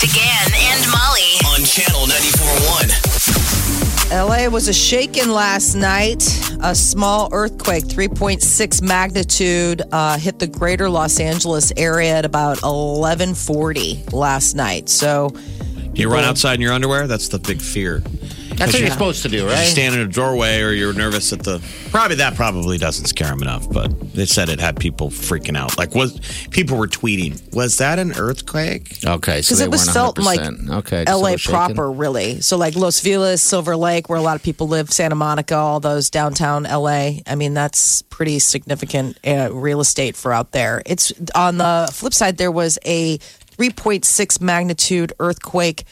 With Big Party DeGan and Molly. on channel 94.1. LA was a shaken last night. A small earthquake, 3.6 magnitude, uh, hit the greater Los Angeles area at about 1140 last night. So, You run outside in your underwear? That's the big fear. That's what you're supposed to do, right? You stand in a doorway or you're nervous at the. Probably that probably doesn't scare them enough, but they said it had people freaking out. Like, was people were tweeting, was that an earthquake? Okay, so because they it was weren't felt like 100%. okay, so LA we're shaking. proper, really. So, like Los Feliz, Silver Lake, where a lot of people live, Santa Monica, all those downtown LA. I mean, that's pretty significant uh, real estate for out there. It's on the flip side, there was a 3.6 magnitude earthquake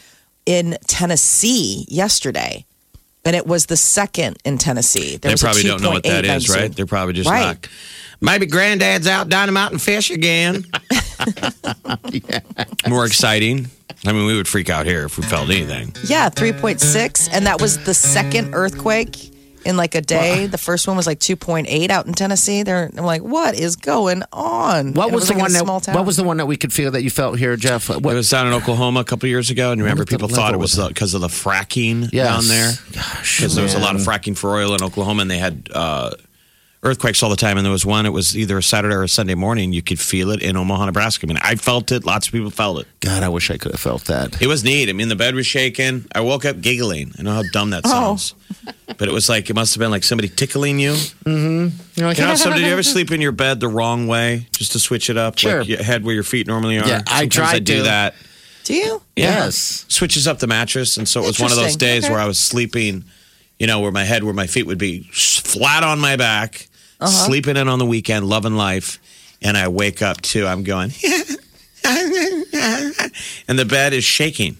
in Tennessee yesterday. And it was the second in Tennessee. There They probably don't know what that is, right? They're probably just Right. like, maybe granddad's out dynamite and fish again. More exciting. I mean, we would freak out here if we felt anything. Yeah, 3.6. And that was the second earthquake in like a day. The first one was like 2.8 out in Tennessee. They're I'm like, what is going on? What And it was, the like one that? small town. What was the one that we could feel that you felt here, Jeff? What, It was down in Oklahoma a couple years ago, and remember people thought it was was because of the fracking Yes. down there. Gosh, because there was a lot of fracking for oil in Oklahoma, and they had uh, earthquakes all the time. And there was one; it was either a Saturday or a Sunday morning. You could feel it in Omaha, Nebraska. I mean, I felt it. Lots of people felt it. God, I wish I could have felt that. It was neat. I mean, the bed was shaking. I woke up giggling. I know how dumb that Oh. sounds, but it was like it must have been like somebody tickling you. Mm-hmm. You're like, You know, so did you ever sleep in your bed the wrong way just to switch it up? Sure. Like your head where your feet normally are. Yeah, I Sometimes tried I do to. that. Do you? Yes. switches up the mattress, and so it was one of those Interesting. days Okay. where I was sleeping, you know, where my head, where my feet would be s- flat on my back, Uh-huh. sleeping in on the weekend, loving life, and I wake up too. I'm going, and the bed is shaking,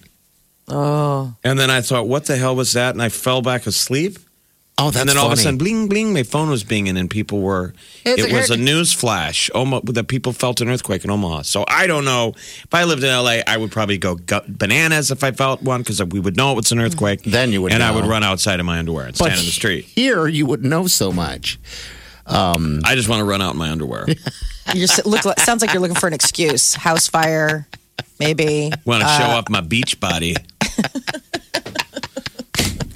Oh. and then I thought, what the hell was that? And I fell back asleep. Oh, that's and then all of a sudden, bling, bling, my phone was binging, and people were. It's it a- was a news flash Oma, that people felt an earthquake in Omaha. So I don't know. If I lived in LA, I would probably go gut bananas if I felt one because we would know it was an earthquake. Then you would and I would run outside in my underwear and But stand in the street. Here, you would know so much. I just want to run out in my underwear. You just look like, sounds like you're looking for an excuse. House fire, maybe. want to Uh, show off my beach body.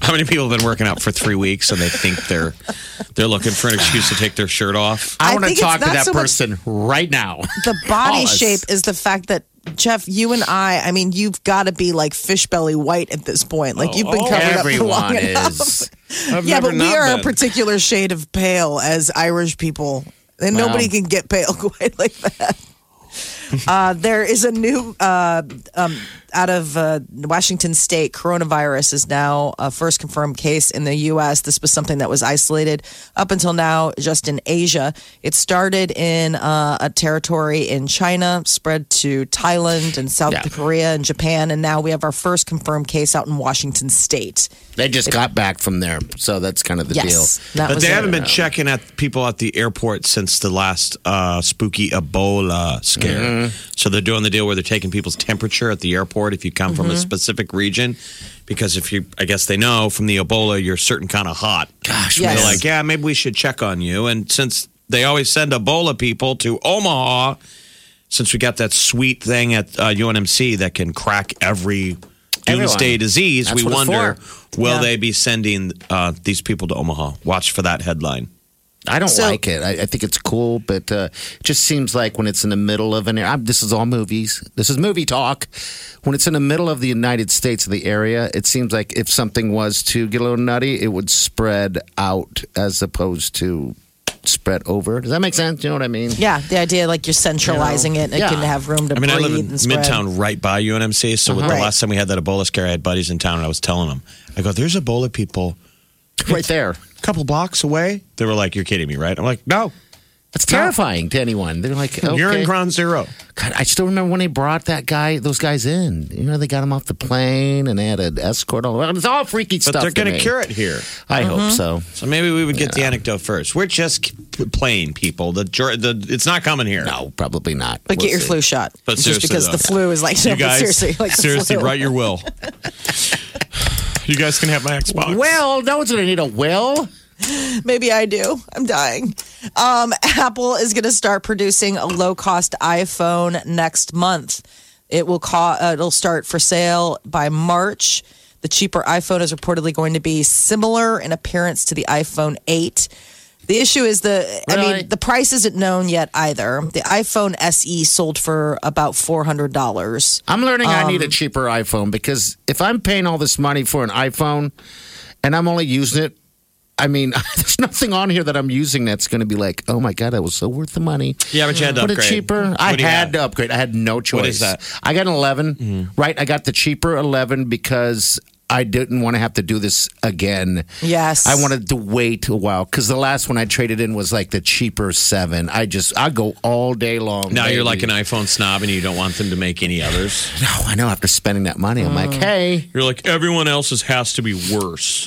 How many people have been working out for three weeks and they think they're they're looking for an excuse to take their shirt off? I, I want to talk to that so person right now. The body shape is the fact that Jeff, you and I, I mean, you've got to be like fish belly white at this point. Like you've been Oh, covered up for long Everyone enough. I've Yeah, but we are a particular shade of pale as Irish people. And Wow. nobody can get pale quite like that. Uh, there is a new uh, um, out of uh, Washington State coronavirus is now a first confirmed case in the U.S. This was something that was isolated up until now just in Asia. It started in uh, a territory in China, spread to Thailand and South Yeah. Korea and Japan, and now we have our first confirmed case out in Washington State. They just got back from there, so that's kind of the Yes, that But they haven't been checking at people at the airport since the last uh, spooky Ebola scare. So they're doing the deal where they're taking people's temperature at the airport if you come from a specific region, because if you, I guess they know from the Ebola you're a certain kind of hot. Gosh, Yes. They're like, yeah, maybe we should check on you. And since they always send Ebola people to Omaha, since we got that sweet thing at uh, UNMC that can crack every doomsday Everyone. disease, That's we wonder will Yeah. they be sending uh, these people to Omaha? Watch for that headline. I don't So- like it. I, I think it's cool, but uh, it just seems like when it's in the middle of an area, this is all movies. This is movie talk. When it's in the middle of the United States, of the area, it seems like if something was to get a little nutty, it would spread out as opposed to spread over. Does that make sense? You know what I mean? Yeah, the idea like you're centralizing it and it yeah. can have room to I mean, I live in. Midtown, right by UNMC. So with the Right. last time we had that Ebola scare, I had buddies in town, and I was telling them, I go, "There's Ebola people Right there. a couple blocks away." They were like, "You're kidding me, right?" I'm like, "No, That's terrifying to anyone. They're like, okay. You're in ground zero. God, I still remember when they brought that guy, those guys in. You know, they got him off the plane and they had an escort all around. It's all freaky But stuff. they're to going me. to cure it here. I Mm-hmm. hope so. So maybe we would get the anecdote first. We're just k- playing people. The, jur- the it's not coming here. No, probably not. But We'll get your see. flu shot. But just seriously, because though. the flu is like no, You but guys, seriously, like the seriously, flu. write your will. you guys can have my Xbox. Well, no one's going to need a will. Maybe I do. I'm dying. Um, Apple is going to start producing a low cost iPhone next month. It will co- uh, it'll start for sale by March. The cheaper iPhone is reportedly going to be similar in appearance to the iPhone 8. The issue is the I mean the price isn't known yet either. The iPhone SE sold for about $400. I'm learning I Um, need a cheaper iPhone because if I'm paying all this money for an iPhone and I'm only using it, I mean, there's nothing on here that I'm using that's going to be like, oh my God, that was so worth the money. Yeah, but you had to Put it upgrade. cheaper. What I do had have? to upgrade. I had no choice. is that? I got an 11, right? I got the cheaper 11 because I didn't want to have to do this again. Yes. I wanted to wait a while because the last one I traded in was like the cheaper seven. I just, I go all day long. Now you're like an iPhone snob and you don't want them to make any others. No, I know. After spending that money, I'm like, mm. hey, You're like, everyone else's has to be worse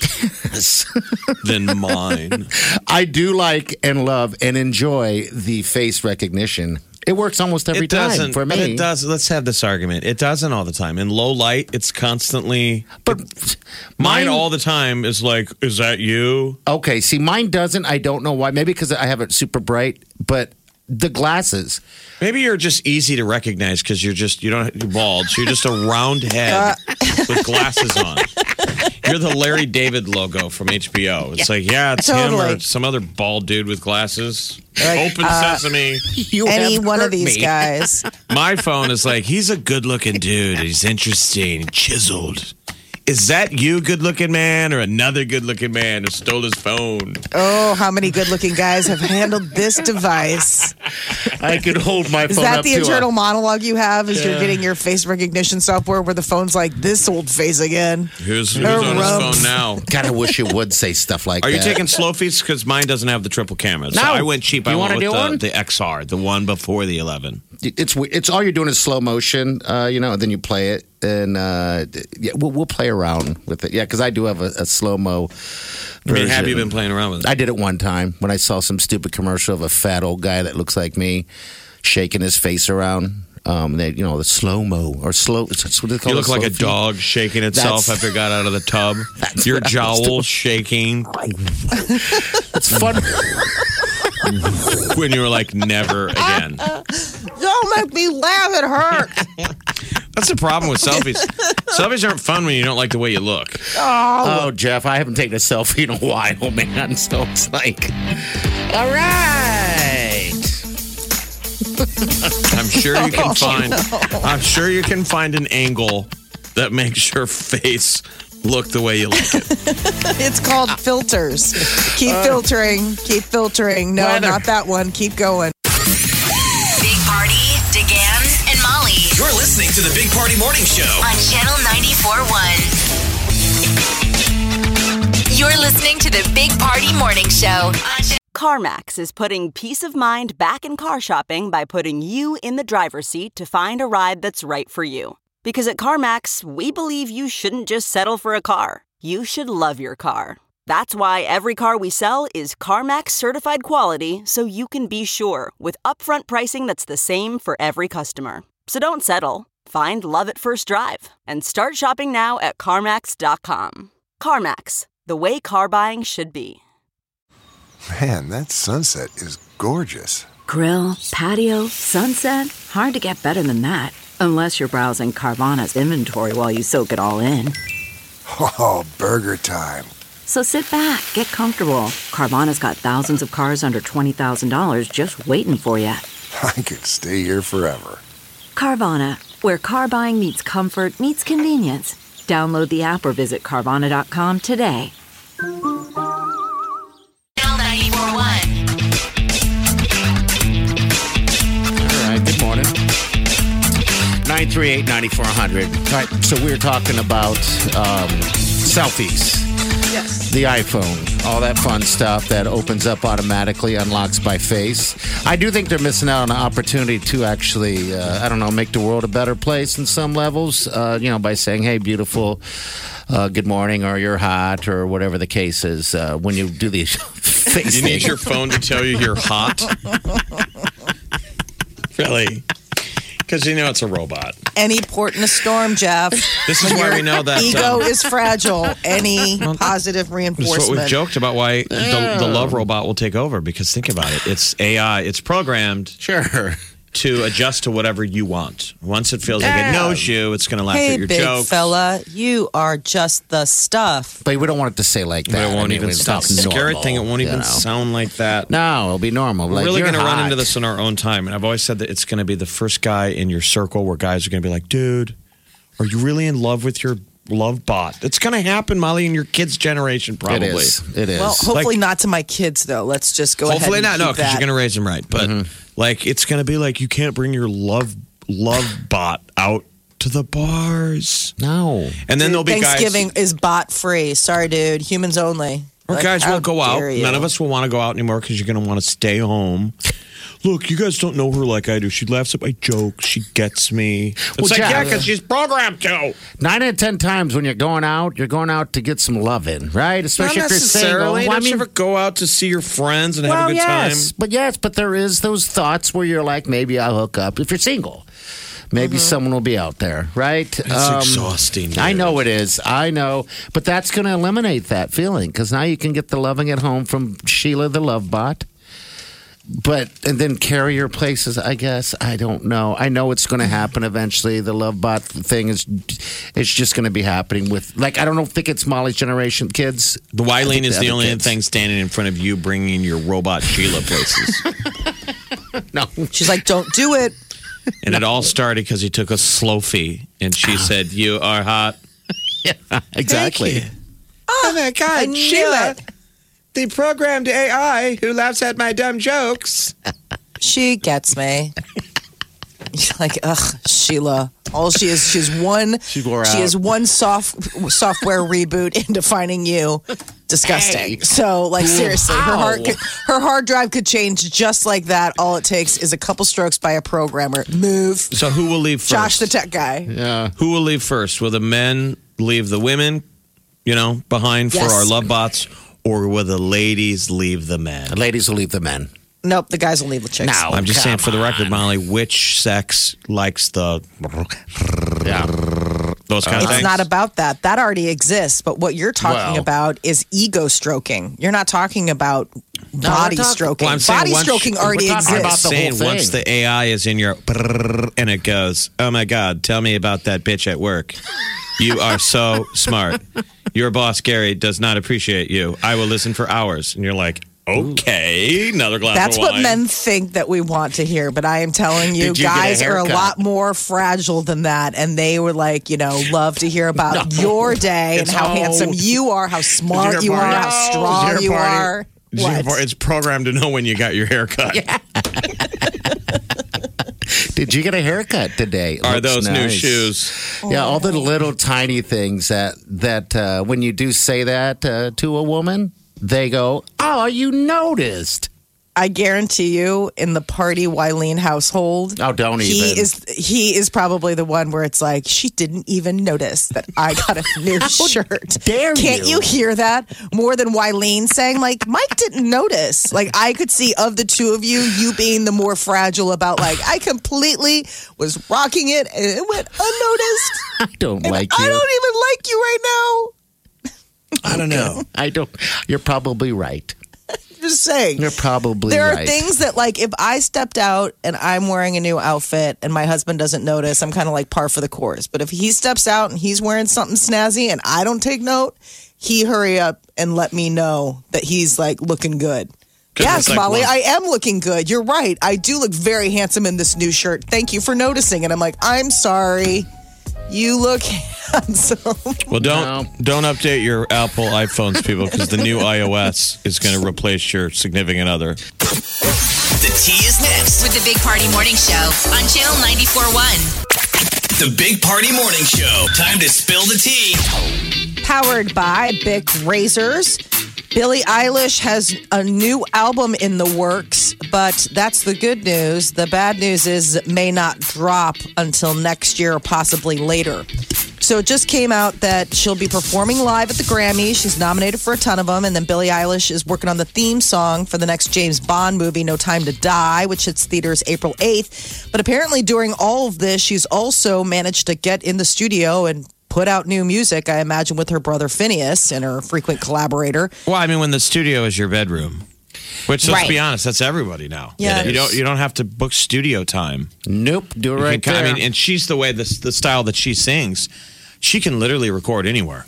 than mine. I do like and love and enjoy the face recognition. It works almost every it doesn't time for me. But it does. Let's have this argument. It doesn't all the time. In low light, it's constantly. But Mine all the time is like, is that you? Okay, see, mine doesn't. I don't know why. Maybe because I have it super bright, but the glasses. Maybe you're just easy to recognize because you're just you don't you're bald. So you're just a round uh, head with glasses on. You're the Larry David logo from HBO. It's like, yeah, it's him or some other bald dude with glasses. Like, Open uh, sesame. You Any have one of hurt these me. guys. My phone is like, he's a good looking dude. He's interesting, chiseled. Is that you, good looking man, or another good looking man who stole his phone? Oh, how many good looking guys have handled this device? I could hold my Is phone that up the to internal a, monologue you have as you're getting your face recognition software where the phone's like, this old face again? Who's, who's Or on his phone now? God, I wish you would say stuff like Are you taking slofies? Because mine doesn't have the triple camera. So No. I went cheap. You I wanna went with do the, one? the XR, the one before the 11. It's it's all you're doing is slow motion, uh, you know, and then you play it, and uh, yeah, we'll, we'll play around with it. Yeah, because I do have a, a slow mo. I mean, have you been playing around with it? I did it one time when I saw some stupid commercial of a fat old guy that looks like me shaking his face around. Um, they, you know, the slow mo or slow. It's what they call You look like a feed. dog shaking itself That's- after it got out of the tub. Your what I was doing. jowl shaking It's fun. when you were like, never again. Don't make me laugh. It hurts. That's the problem with selfies. selfies aren't fun when you don't like the way you look. oh, oh Jeff, I haven't taken a selfie in a while, man. So it's like, all right. I'm sure you can oh, find. I'm sure you can find an angle that makes your face look the way you like it. It's called filters. Keep uh, filtering. Keep filtering. No, Weather. not that one. Keep going. Big Party, DeGan, and Molly You're listening to the Big Party Morning Show. on Channel 94.1. You're listening to the Big Party Morning Show on Channel CarMax is putting peace of mind back in car shopping by putting you in the driver's seat to find a ride that's right for you. Because at CarMax, we believe you shouldn't just settle for a car, you should love your car. That's why every car we sell is CarMax certified quality so you can be sure with upfront pricing that's the same for every customer. So don't settle. Find love at first drive and start shopping now at CarMax.com. CarMax, the way car buying should be. Man, that sunset is gorgeous. Grill, patio, sunset. Hard to get better than that. Unless you're browsing Carvana's inventory while you soak it all in. Oh, burger time. So sit back, get comfortable. Carvana's got thousands of cars under $20,000 just waiting for you. I could stay here forever. Carvana, where car buying meets comfort, meets convenience. Download the app or visit Carvana.com today. 938 9400. All right, so we were talking about um, selfies. Yes. The iPhone. all that fun stuff that opens up automatically, unlocks by face. I do think they're missing out on an opportunity to actually, uh, I don't know, make the world a better place in some levels. Uh, you know, by saying, "Hey, beautiful." Uh, good morning, or you're hot, or whatever the case is. Uh, when you do these face You need your phone to tell you you're hot. really? Because you know it's a robot. Any port in a storm, Jeff. This is why we know that. Ego um, is fragile. Any positive This is what we've joked about why the, the love robot will take over. Because think about it, it's AI. It's programmed sure. To adjust to whatever you want. Once it feels like it knows you, it's going to laugh Hey, at your big jokes. fella, you are just the stuff. But we don't want it to say like But that. it won't mean, even it's sound. not Scary normal, thing, it won't you even know. sound like that. No, it'll be normal. We're Like, really you're going to run hot. into this in our own time. And I've always said that it's going to be the first guy in your circle where guys are going to be like, dude, are you really in love with your love bot? It's going to happen, Molly, in your kids' generation, probably. It is. It is. Well, hopefully not to my kids, though. Let's just go Hopefully ahead. not, no, because you're going to raise them right. But Mm-hmm. like, it's going to be like you can't bring your love love bot out to the bars. no. And then there'll be Thanksgiving guys. is bot free. Sorry, dude. Humans only. Or Like, guys won't go out. you. None of us will want to go out anymore because you're going to want to stay home. Look, you guys don't know her like I do. She laughs at my jokes. She gets me. It's Well, like, Jack- yeah, because she's programmed to. Nine out of ten times when you're going out, you're going out to get some loving, right? Especially Not if you're single. necessarily. Well, I Don't you mean, ever go out to see your friends and have a good yes, time? but yes, but there is those thoughts where you're like, maybe I'll hook up if you're single. Maybe someone will be out there, right? It's Um, exhausting. I know it is. I know, but that's going to eliminate that feeling because now you can get the loving at home from Sheila, the love bot. But and then carrier places, I guess. I don't know. I know it's going to mm-hmm. happen eventually. The love bot thing is, it's just going to be happening with like I don't know, think it's Molly's generation kids. The I Wileen think is the other only kids. thing standing in front of you bringing your robot Sheila places. No, She's like, don't do it. and it all started because he took a slow and she ah. said, You are hot. yeah exactly. Oh my God, I knew it. The programmed AI who laughs at my dumb jokes. She gets me. You're like, ugh, Sheila. All she is, she's one. She wore she out. is one soft software reboot into finding you disgusting. Hey. So, like, seriously, her Ow. hard could, her hard drive could change just like that. All it takes is a couple strokes by a programmer. Move, So who will leave first? Josh, the tech guy. Yeah. Who will leave first? Will the men leave the women, you know, behind for our love bots, or will the ladies leave the men? The ladies will leave the men. Nope, the guys will leave the chicks. No. I'm just come saying for the record, Molly, which sex likes the Yeah. those kind of It's things? not about that. That already exists. But what you're talking Well- about is ego stroking. You're not talking about body talking- stroking. Well, body once- stroking already we're exists. about the whole saying once the AI is in your and it goes, oh my god, tell me about that bitch at work. You are so smart. Your boss Gary does not appreciate you. I will listen for hours, and you're like, okay, another glass. That's of what men think that we want to hear. But I am telling you, Did you get a guys are a haircut? lot more fragile than that. And they would like, you know, love to hear about your day and It's how all- handsome you are, how smart you are, party. how strong you party. are. What? It's programmed to know when you got your hair cut. Did you get a haircut today? It Are those new shoes? Yeah, all the little tiny things that that uh, when you do say that uh, to a woman, they go, "Oh, you noticed." I guarantee you, in the party Wileen household, Oh, don't he even. is he is probably the one where it's like she didn't even notice that I got a new shirt. dare Can't you. you hear that more than Wileen saying like Mike didn't notice? Like I could see of the two of you, you being the more fragile about like I completely was rocking it and it went unnoticed. I don't And like you. I you. don't even like you right now. I don't know. I don't. You're probably right. Just saying. You're probably There right. are things that, like, if I stepped out and I'm wearing a new outfit and my husband doesn't notice, I'm kind of like par for the course. But if he steps out and he's wearing something snazzy and I don't take note, he hurry up and let me know that he's like looking good. Yes, like Molly, one- I am looking good. You're right. I do look very handsome in this new shirt. Thank you for noticing. And I'm like, I'm sorry. You look handsome. Well, don't don't update your Apple iPhones, people, because the new iOS is going to replace your significant other. The tea is next. With the Big Party Morning Show on Channel 94.1. The Big Party Morning Show. Time to spill the tea. Powered by Bic Razors. Billie Eilish has a new album in the works, but that's the good news. The bad news is it may not drop until next year possibly later. So it just came out that she'll be performing live at the Grammys. She's nominated for a ton of them. And then Billie Eilish is working on the theme song for the next James Bond movie, No Time to Die, which hits theaters April 8th. But apparently, during all of this, she's also managed to get in the studio and put out new music, I imagine, with her brother Finneas and her frequent collaborator. Well, I mean, when the studio is your bedroom, which let's Right. be honest, that's everybody now. Yeah. you don't you don't have to book studio time. Nope, do it You right can- there. I mean, and she's the way the the style that she sings, she can literally record anywhere.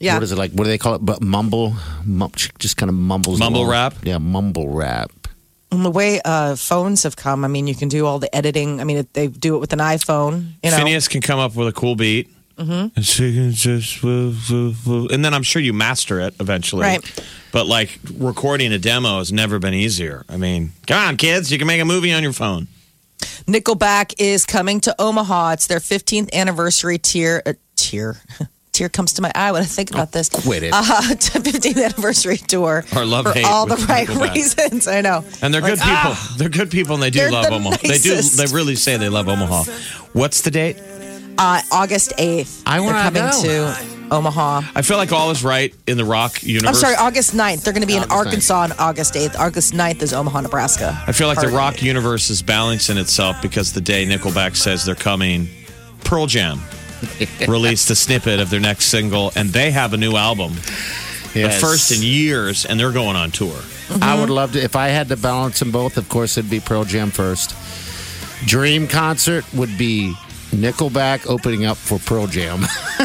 Yeah. What is it like? What do they call it? But mumble, mum, just kind of mumbles. Mumble along. rap? Yeah, mumble rap. And the way uh, phones have come, I mean, you can do all the editing. I mean, they do it with an iPhone. You know, Finneas can come up with a cool beat. Mm-hmm. And she just woo, woo, woo. and then I'm sure you master it eventually. Right. But like recording a demo has never been easier. I mean, come on, kids, you can make a movie on your phone. Nickelback is coming to Omaha. It's their 15th anniversary tier. Uh, tier. Tear comes to my eye when I think about this. quit it. Uh, 15th anniversary tour. Or love for hate all the right Nickelback. reasons. I know. And they're good people. They're good people, and they do love the Omaha. They do. They really say they love Omaha. What's the date? Uh, August 8th. I wanna They're coming go. to Omaha. I feel like all is right in the rock universe. I'm sorry, August 9th. They're going to be in August 9th. Arkansas on August 8th. August 9th is Omaha, Nebraska. I feel like the Pardon rock me. universe is balancing itself because the day Nickelback says they're coming, Pearl Jam released a snippet of their next single, and they have a new album, the first in years, and they're going on tour. I would love to. If I had to balance them both, of course, it'd be Pearl Jam first. Dream concert would be Nickelback opening up for Pearl Jam.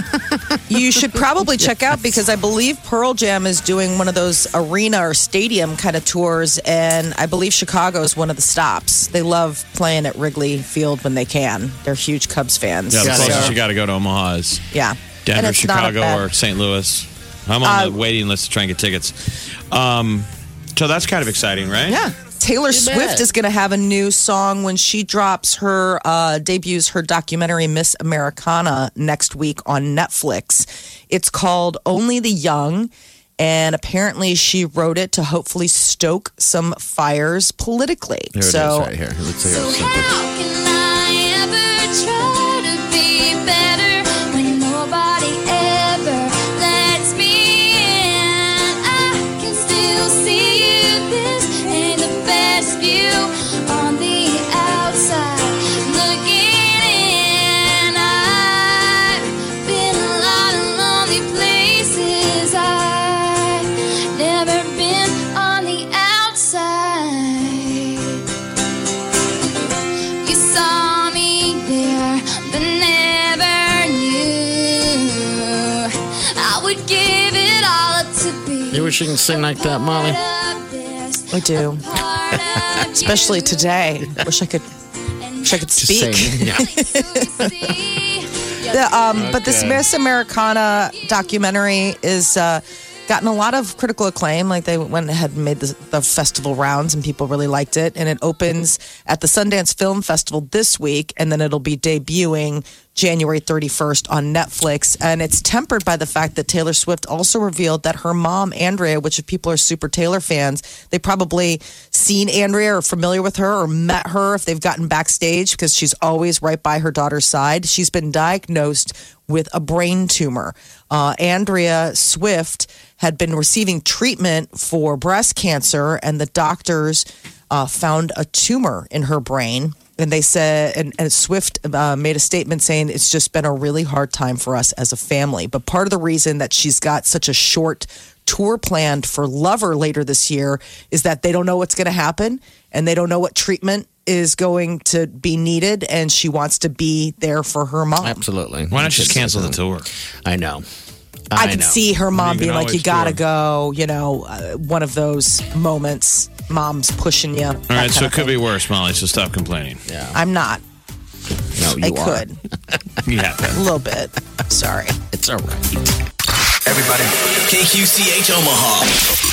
You should probably check out because I believe Pearl Jam is doing one of those arena or stadium kind of tours, and I believe Chicago is one of the stops. They love playing at Wrigley Field when they can. They're huge Cubs fans. Yeah, the Yeah, closest you got to go to Omaha is Yeah. Denver, it's not a Chicago, or St. Louis. I'm on Uh, the waiting list to try and get tickets. Um, so that's kind of exciting, right? Yeah. Taylor You Swift bet. is going to have a new song when she drops her uh, debuts her documentary Miss Americana next week on Netflix. It's called Only the Young, and apparently she wrote it to hopefully stoke some fires politically. Here it is, so right here. Let's hear So be. You wish you can sing like that, Molly? I do. Especially today. Wish I could wish I could Just speak. saying. Yeah. The, um, But this Miss Americana documentary is uh, gotten a lot of critical acclaim. Like they went ahead and made the, the festival rounds, and people really liked it. And it opens at the Sundance Film Festival this week, and then it'll be debuting January 31st on Netflix. And it's tempered by the fact that Taylor Swift also revealed that her mom, Andrea, which if people are super Taylor fans, they probably seen Andrea or familiar with her or met her if they've gotten backstage because she's always right by her daughter's side. She's been diagnosed with a brain tumor. Uh, Andrea Swift had been receiving treatment for breast cancer, and the doctors uh, found a tumor in her brain. And they said, and, and Swift uh, made a statement saying it's just been a really hard time for us as a family. But part of the reason that she's got such a short tour planned for Lover later this year is that they don't know what's going to happen and they don't know what treatment is going to be needed. And she wants to be there for her mom. Absolutely. Why don't you just cancel the tour? I know. I, can know. see her mom You being like, "You gotta tour. go," you know, uh, one of those moments. Mom's pushing you. All right, so it could be worse, Molly. So stop complaining. Yeah. I'm not. No, you I are. could Yeah. a little bit. Sorry. It's all right. Everybody. KQCH Omaha.